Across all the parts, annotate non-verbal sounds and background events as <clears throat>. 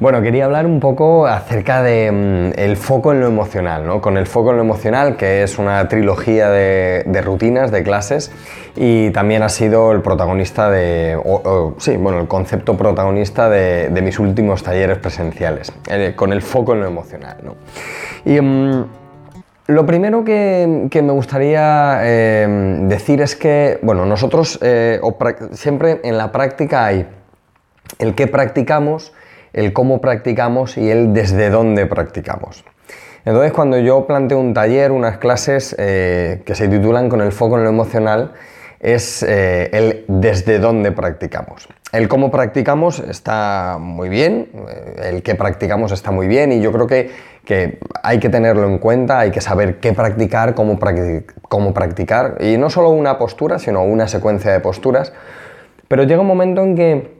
Bueno, quería hablar un poco acerca del el foco en lo emocional, ¿no? Con el foco en lo emocional, que es una trilogía de, de rutinas, de clases, y también ha sido el protagonista de, sí, bueno, el concepto protagonista de, de mis últimos talleres presenciales, eh, con el foco en lo emocional, ¿no? Y mm, lo primero que, que me gustaría eh, decir es que, bueno, nosotros eh, siempre en la práctica hay el qué practicamos, el cómo practicamos y el desde dónde practicamos. Entonces, cuando yo planteo un taller, unas clases eh, que se titulan con el foco en lo emocional, es eh, el desde dónde practicamos. El cómo practicamos está muy bien, eh, el que practicamos está muy bien y yo creo que, que, hay que tenerlo en cuenta, hay que saber qué practicar, cómo, cómo practicar, y no solo una postura, sino una secuencia de posturas, pero llega un momento en que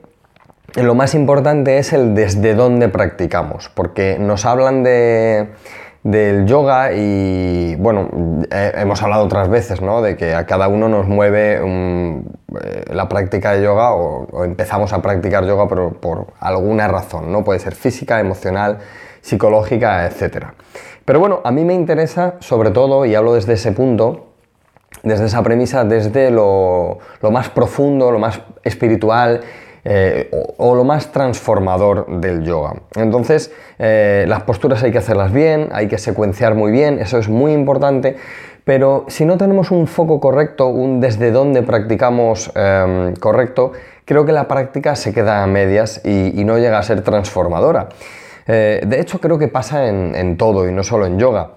lo más importante es el desde dónde practicamos, porque nos hablan del yoga y bueno, hemos hablado otras veces, ¿no? De que a cada uno nos mueve eh, la práctica de yoga o, empezamos a practicar yoga pero por alguna razón, ¿no? Puede ser física, emocional, psicológica, etc. Pero bueno, a mí me interesa sobre todo, y hablo desde ese punto, desde esa premisa, desde lo, lo más profundo, lo más espiritual eh, o, lo más transformador del yoga. Entonces, eh, las posturas hay que hacerlas bien, hay que secuenciar muy bien, eso es muy importante, pero si no tenemos un foco correcto, un desde dónde practicamos em, correcto, creo que la práctica se queda a medias y, no llega a ser transformadora. Eh, de hecho, creo que pasa en, todo y no solo en yoga.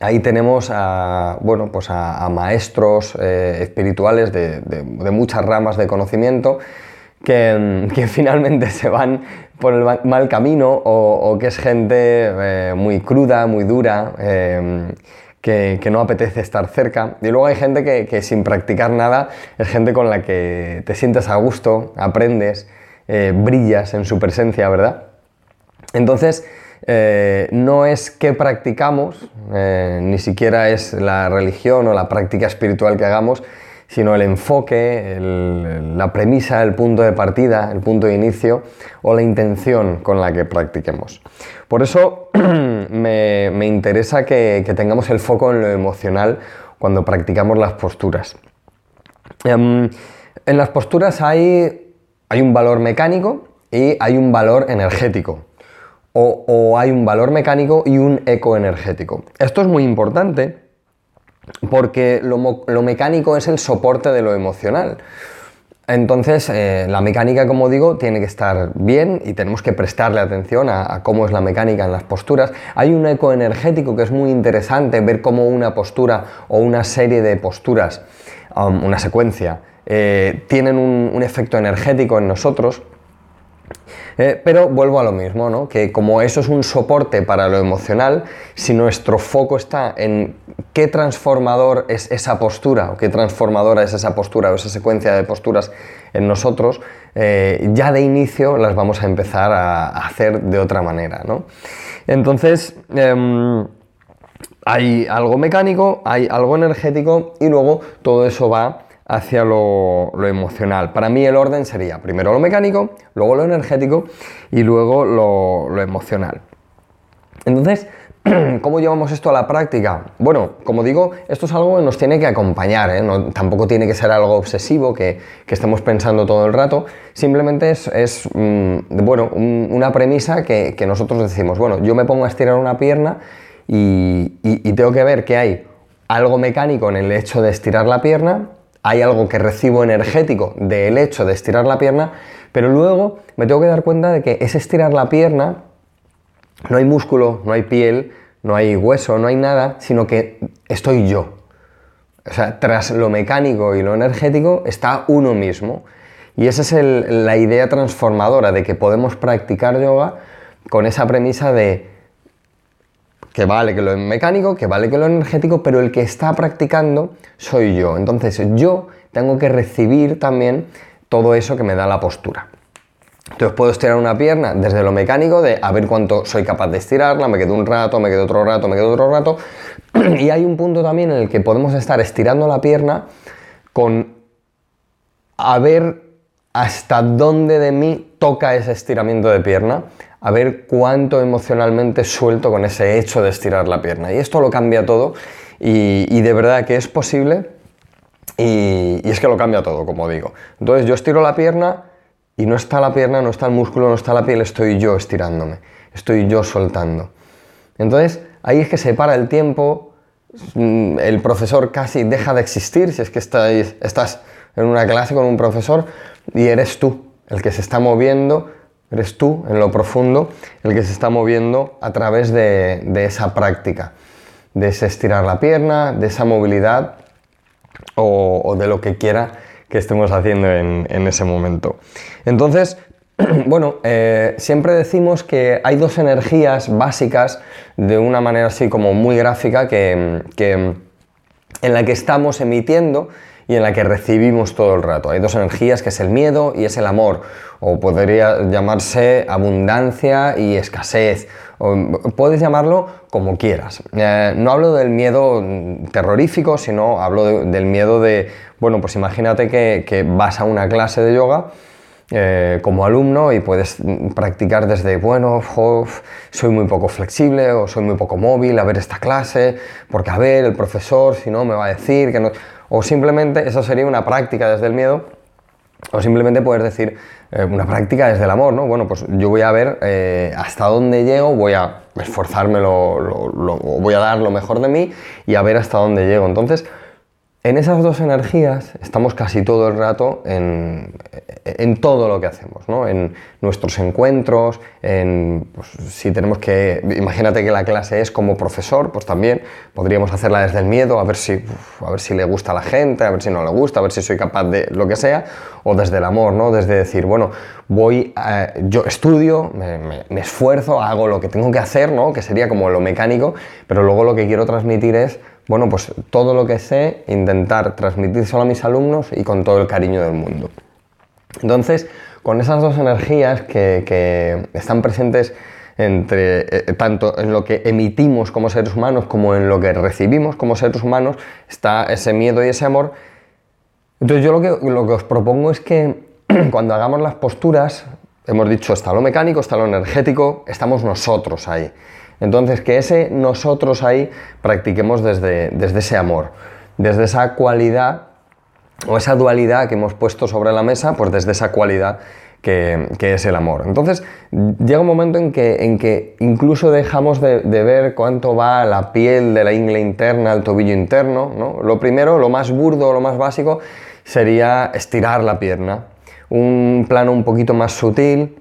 Ahí tenemos a, bueno, pues a, maestros espirituales de, muchas ramas de conocimiento que, <laughs> finalmente se van por el mal camino o, que es gente eh, muy cruda, muy dura, eh, que, no apetece estar cerca. Y luego hay gente que, sin practicar nada es gente con la que te sientes a gusto, aprendes, eh, brillas en su presencia, ¿verdad? Entonces, no es que practicamos, ni siquiera es la religión o la práctica espiritual que hagamos, sino el enfoque, la premisa, el punto de partida, el punto de inicio o la intención con la que practiquemos. Por eso <clears throat> me, interesa que, tengamos el foco en lo emocional cuando practicamos las posturas. Em, en las posturas hay, hay un valor mecánico y hay un valor energético. O, o, hay un valor mecánico y un eco energético. Esto es muy importante porque lo, mecánico es el soporte de lo emocional. Entonces, eh, la mecánica, como digo, tiene que estar bien y tenemos que prestarle atención a, cómo es la mecánica en las posturas. Hay un eco energético que es muy interesante, ver cómo una postura o una serie de posturas, um, una secuencia, eh, tienen un efecto energético en nosotros eh, pero vuelvo a lo mismo, ¿no? que como eso es un soporte para lo emocional, si nuestro foco está en qué transformador es esa postura o qué transformadora es esa postura o esa secuencia de posturas en nosotros, eh, ya de inicio las vamos a empezar a, hacer de otra manera. ¿no? Entonces, em, hay algo mecánico, hay algo energético y luego todo eso va hacia lo, emocional. Para mí el orden sería primero lo mecánico, luego lo energético y luego lo, emocional. Entonces, <clears throat> ¿Cómo llevamos esto a la práctica? Bueno, como digo, esto es algo que nos tiene que acompañar, ¿eh? tampoco tiene que ser algo obsesivo que, estemos pensando todo el rato, simplemente es, mm, bueno, una premisa que, nosotros decimos, bueno, yo me pongo a estirar una pierna y, y tengo que ver que hay algo mecánico en el hecho de estirar la pierna hay algo que recibo energético del hecho de estirar la pierna, pero luego me tengo que dar cuenta de que ese estirar la pierna no hay músculo, no hay piel, no hay hueso, no hay nada, sino que estoy yo. O sea, tras lo mecánico y lo energético está uno mismo. Y esa es la idea transformadora de que podemos practicar yoga con esa premisa de que vale que lo mecánico, que vale que lo energético, pero el que está practicando soy yo. Entonces yo tengo que recibir también todo eso que me da la postura. Entonces puedo estirar una pierna desde lo mecánico, de a ver cuánto soy capaz de estirarla, me quedo un rato, me quedo otro rato, me quedo otro rato. <clears throat> Y hay un punto también en el que podemos estar estirando la pierna con a ver hasta dónde de mí toca ese estiramiento de pierna, a ver cuánto emocionalmente suelto con ese hecho de estirar la pierna. Y esto lo cambia todo y, de verdad que es posible y, es que lo cambia todo, como digo. Entonces yo estiro la pierna y no está la pierna, no está el músculo, no está la piel, estoy yo estirándome, estoy yo soltando. Entonces ahí es que se para el tiempo, mm, el profesor casi deja de existir si es que estás en una clase con un profesor y eres tú el que se está moviendo, eres tú en lo profundo el que se está moviendo a través de, esa práctica, de ese estirar la pierna, de esa movilidad o, de lo que quiera que estemos haciendo en, ese momento. Entonces, <clears throat> bueno, eh, siempre decimos que hay dos energías básicas de una manera así como muy gráfica que, en la que estamos emitiendo y en la que recibimos todo el rato. Hay dos energías que es el miedo y es el amor, o podría llamarse abundancia y escasez, o puedes llamarlo como quieras. Eh, no hablo del miedo terrorífico, sino hablo del miedo de, bueno, pues imagínate que, vas a una clase de yoga, eh, como alumno y puedes practicar desde, bueno, soy muy poco flexible o soy muy poco móvil a ver esta clase, porque a ver, el profesor, si no, me va a decir que no... O simplemente, eso sería una práctica desde el miedo, o simplemente puedes decir eh, una práctica desde el amor, ¿no? Bueno, pues yo voy a ver eh, hasta dónde llego, voy a esforzarme, voy a dar lo mejor de mí y a ver hasta dónde llego. Entonces, en esas dos energías estamos casi todo el rato en, todo lo que hacemos, ¿no? en nuestros encuentros, en, pues, si tenemos que, imagínate que la clase es como profesor, pues también podríamos hacerla desde el miedo, a ver si, a ver si le gusta a la gente, a ver si no le gusta, a ver si soy capaz de lo que sea, o desde el amor, ¿no? desde decir, bueno, voy, yo estudio, me, me, esfuerzo, hago lo que tengo que hacer, ¿no? que sería como lo mecánico, pero luego lo que quiero transmitir es bueno, pues todo lo que sé, intentar transmitírselo a mis alumnos y con todo el cariño del mundo. Entonces, con esas dos energías que, están presentes entre eh, tanto en lo que emitimos como seres humanos como en lo que recibimos como seres humanos, está ese miedo y ese amor. Entonces yo lo que, lo que os propongo es que <clears throat> cuando hagamos las posturas, hemos dicho, está lo mecánico, está lo energético, estamos nosotros ahí. Entonces, que ese nosotros ahí practiquemos desde, desde ese amor, desde esa cualidad o esa dualidad que hemos puesto sobre la mesa, pues desde esa cualidad que, es el amor. Entonces, llega un momento en que, en que incluso dejamos de, ver cuánto va la piel de la ingle interna al tobillo interno. ¿no? Lo primero, lo más burdo, lo más básico, sería estirar la pierna. Un plano un poquito más sutil,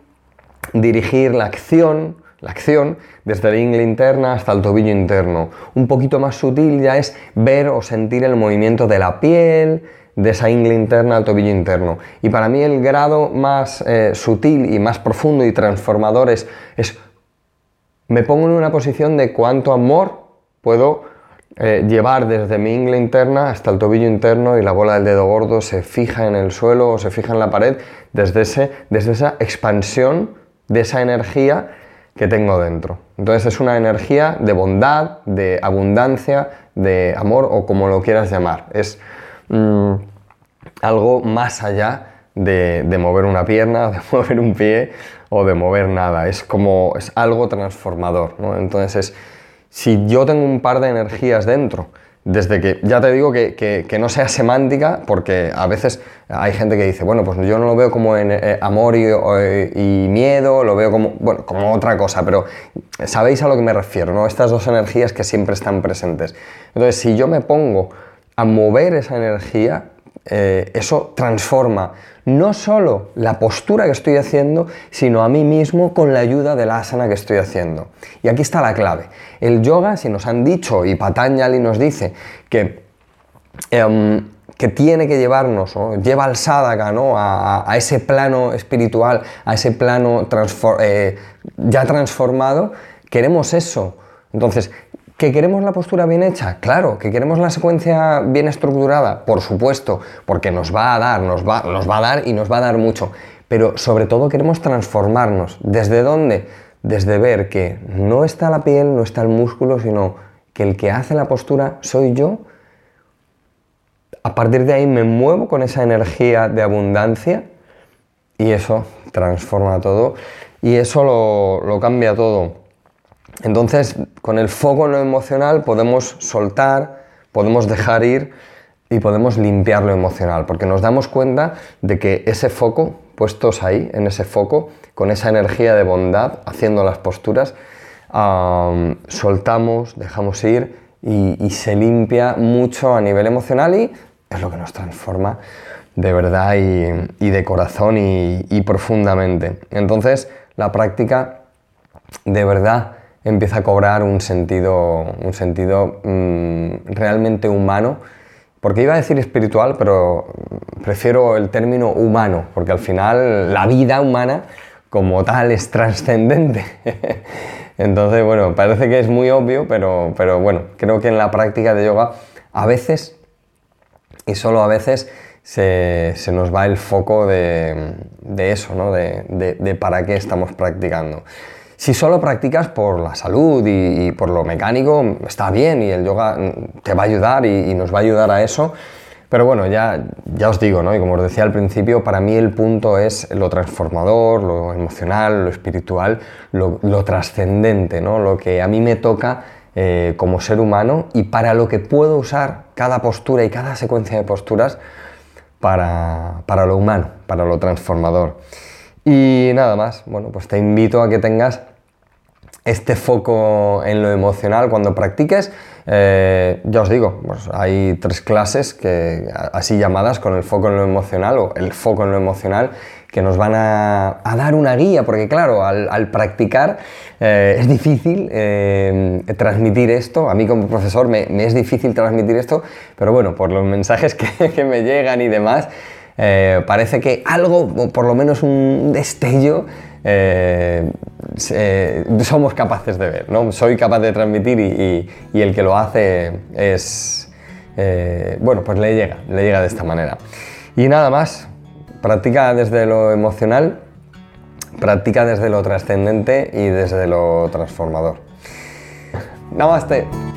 dirigir la acción la acción desde la ingle interna hasta el tobillo interno. Un poquito más sutil ya es ver o sentir el movimiento de la piel, de esa ingle interna al tobillo interno. Y para mí el grado más eh, sutil y más profundo y transformador es, es, me pongo en una posición de cuánto amor puedo eh, llevar desde mi ingle interna hasta el tobillo interno y la bola del dedo gordo se fija en el suelo o se fija en la pared desde, ese, desde esa expansión de esa energía que tengo dentro. Entonces es una energía de bondad, de abundancia, de amor o como lo quieras llamar. Es mm, algo más allá de, mover una pierna, <laughs> de mover un pie o de mover nada. Es como es algo transformador. Entonces es, si yo tengo un par de energías dentro, desde que, ya te digo que, no sea semántica, porque a veces hay gente que dice, bueno, pues yo no lo veo como en eh, amor y, miedo, lo veo como, bueno, como otra cosa, pero sabéis a lo que me refiero, ¿no? Estas dos energías que siempre están presentes. Entonces, si yo me pongo a mover esa energía, eh, eso transforma no solo la postura que estoy haciendo, sino a mí mismo con la ayuda de la asana que estoy haciendo. Y aquí está la clave. El yoga, si nos han dicho, y Patanjali nos dice que, em, que tiene que llevarnos, lleva al sadhaka ¿no? a, ese plano espiritual, a ese plano eh, ya transformado, queremos eso. Entonces, ¿Que queremos la postura bien hecha? Claro. ¿Que queremos la secuencia bien estructurada? Por supuesto, porque nos va a dar, nos va, nos va a dar y nos va a dar mucho. Pero sobre todo queremos transformarnos. ¿Desde dónde? Desde ver que no está la piel, no está el músculo, sino que el que hace la postura soy yo. A partir de ahí me muevo con esa energía de abundancia y eso transforma todo y eso lo, lo cambia todo. Entonces, con el foco en lo emocional podemos soltar, podemos dejar ir y podemos limpiar lo emocional, porque nos damos cuenta de que ese foco, puestos ahí, en ese foco, con esa energía de bondad, haciendo las posturas, soltamos, dejamos ir y, se limpia mucho a nivel emocional y es lo que nos transforma de verdad y, de corazón y, profundamente. Entonces la práctica de verdad empieza a cobrar un sentido, un sentido mm, realmente humano, porque iba a decir espiritual, pero prefiero el término humano, porque al final la vida humana como tal es trascendente. <laughs> Entonces, bueno, parece que es muy obvio, pero, pero bueno, creo que en la práctica de yoga a veces, y solo a veces, se, nos va el foco de, eso, ¿no? De, para qué estamos practicando. Si solo practicas por la salud y, por lo mecánico, está bien y el yoga te va a ayudar y, nos va a ayudar a eso, pero bueno, ya, ya os digo, ¿no? y como os decía al principio, para mí el punto es lo transformador, lo emocional, lo espiritual, lo, trascendente, ¿no? lo que a mí me toca eh, como ser humano y para lo que puedo usar cada postura y cada secuencia de posturas para, para lo humano, para lo transformador. Y nada más, bueno, pues te invito a que tengas este foco en lo emocional cuando practiques. Eh, ya os digo, pues hay tres clases que, así llamadas con el foco en lo emocional o el foco en lo emocional que nos van a, dar una guía, porque claro, al, practicar eh, es difícil eh, transmitir esto, a mí como profesor me, es difícil transmitir esto, pero bueno, por los mensajes <laughs> que, que me llegan y demás, parece que algo, por lo menos un destello, eh, somos capaces de ver, ¿no? Soy capaz de transmitir y, el que lo hace es, eh, bueno, pues le llega, le llega de esta manera. Y nada más, practica desde lo emocional, practica desde lo trascendente y desde lo transformador. Namaste.